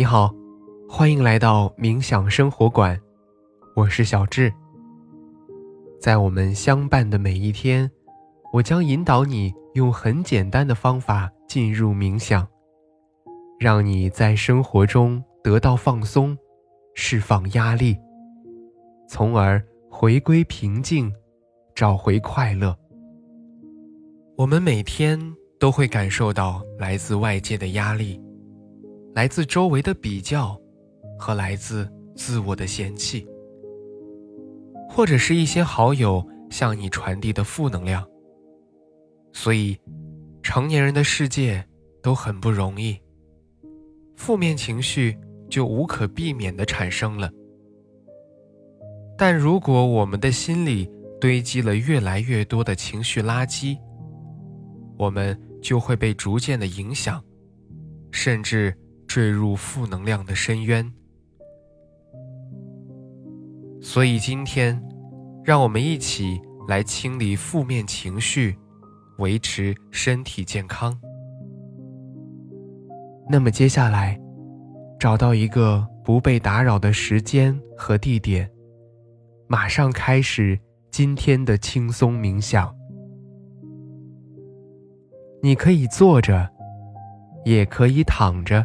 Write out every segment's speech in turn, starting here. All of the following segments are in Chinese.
你好，欢迎来到冥想生活馆，我是小智。在我们相伴的每一天，我将引导你用很简单的方法进入冥想，让你在生活中得到放松，释放压力，从而回归平静，找回快乐。我们每天都会感受到来自外界的压力。来自周围的比较，和来自自我的嫌弃，或者是一些好友向你传递的负能量。所以，成年人的世界都很不容易，负面情绪就无可避免地产生了。但如果我们的心里堆积了越来越多的情绪垃圾，我们就会被逐渐的影响，甚至。坠入负能量的深渊，所以今天，让我们一起来清理负面情绪，维持身体健康。那么接下来，找到一个不被打扰的时间和地点，马上开始今天的轻松冥想。你可以坐着，也可以躺着。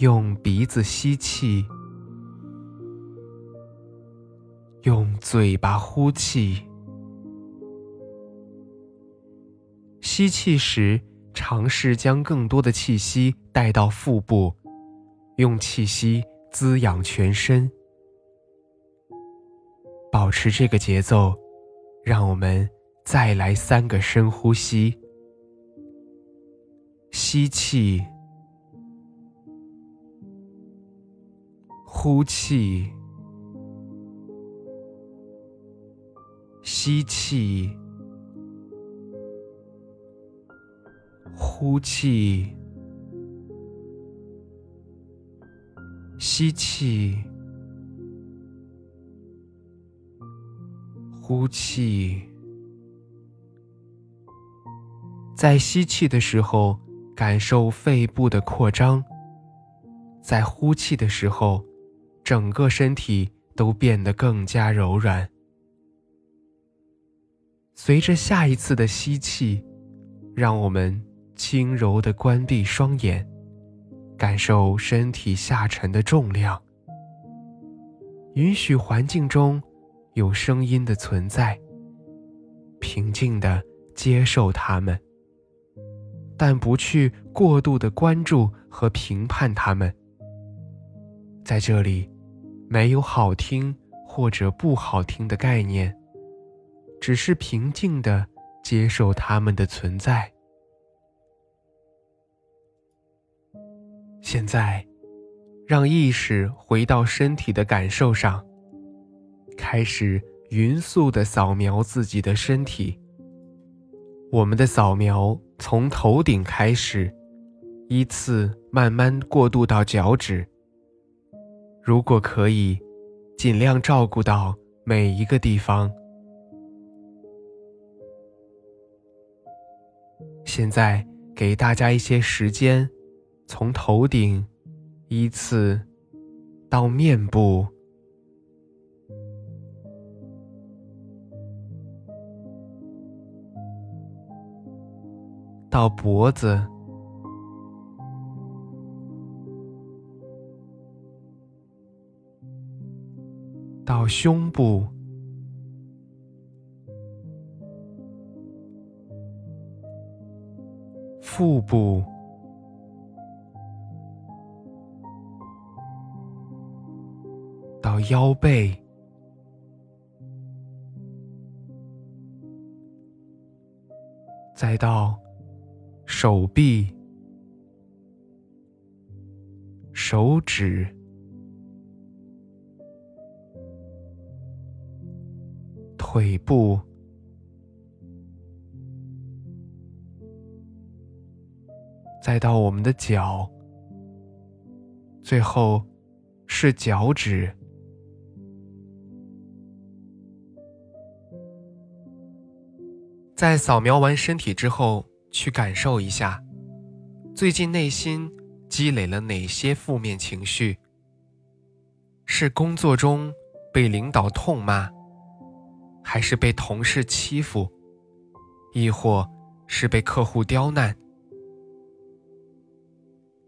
用鼻子吸气，用嘴巴呼气。吸气时，尝试将更多的气息带到腹部，用气息滋养全身。保持这个节奏，让我们再来三个深呼吸。吸气。呼气，吸气，呼气，吸气，呼气。在吸气的时候，感受肺部的扩张；在呼气的时候。整个身体都变得更加柔软。随着下一次的吸气，让我们轻柔地关闭双眼，感受身体下沉的重量。允许环境中有声音的存在，平静地接受它们，但不去过度的关注和评判它们。在这里。没有好听或者不好听的概念，只是平静的接受它们的存在。现在，让意识回到身体的感受上，开始匀速的扫描自己的身体。我们的扫描从头顶开始，依次慢慢过渡到脚趾。如果可以，尽量照顾到每一个地方。现在给大家一些时间，从头顶依次到面部，到脖子。到胸部，腹部，到腰背，再到手臂、手指、腿部，再到我们的脚，最后是脚趾。在扫描完身体之后，去感受一下，最近内心积累了哪些负面情绪？是工作中被领导痛骂，还是被同事欺负，亦或是被客户刁难，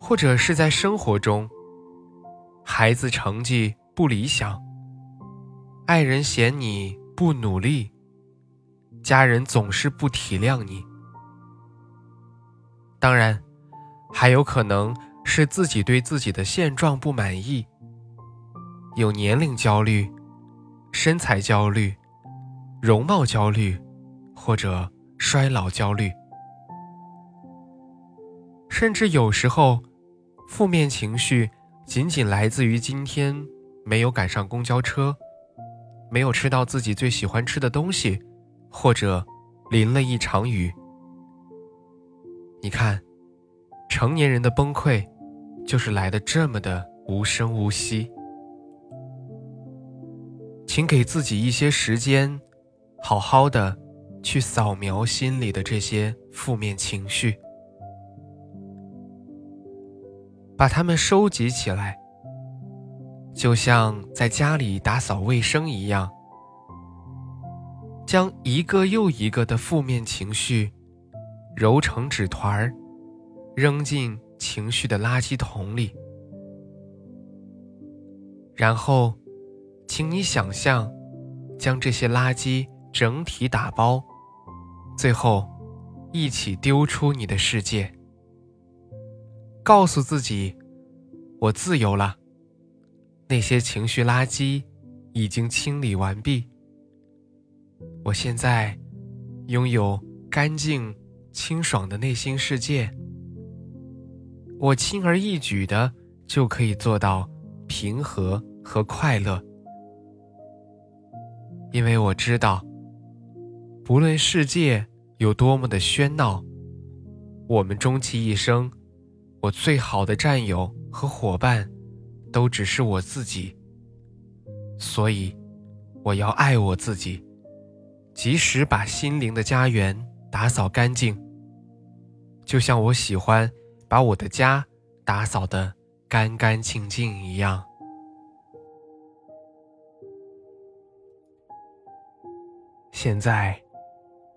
或者是在生活中，孩子成绩不理想，爱人嫌你不努力。家人总是不体谅你，当然，还有可能是自己对自己的现状不满意，有年龄焦虑、身材焦虑、容貌焦虑，或者衰老焦虑，甚至有时候，负面情绪仅仅来自于今天没有赶上公交车，没有吃到自己最喜欢吃的东西。或者淋了一场雨，你看，成年人的崩溃，就是来的这么的无声无息。请给自己一些时间，好好的去扫描心里的这些负面情绪，把它们收集起来，就像在家里打扫卫生一样。将一个又一个的负面情绪揉成纸团儿，扔进情绪的垃圾桶里。然后，请你想象，将这些垃圾整体打包，最后一起丢出你的世界。告诉自己，我自由了。那些情绪垃圾已经清理完毕。我现在拥有干净、清爽的内心世界，我轻而易举的就可以做到平和和快乐，因为我知道，不论世界有多么的喧闹，我们终其一生，我最好的战友和伙伴，都只是我自己，所以我要爱我自己。及时把心灵的家园打扫干净，就像我喜欢把我的家打扫的干干净净一样。现在，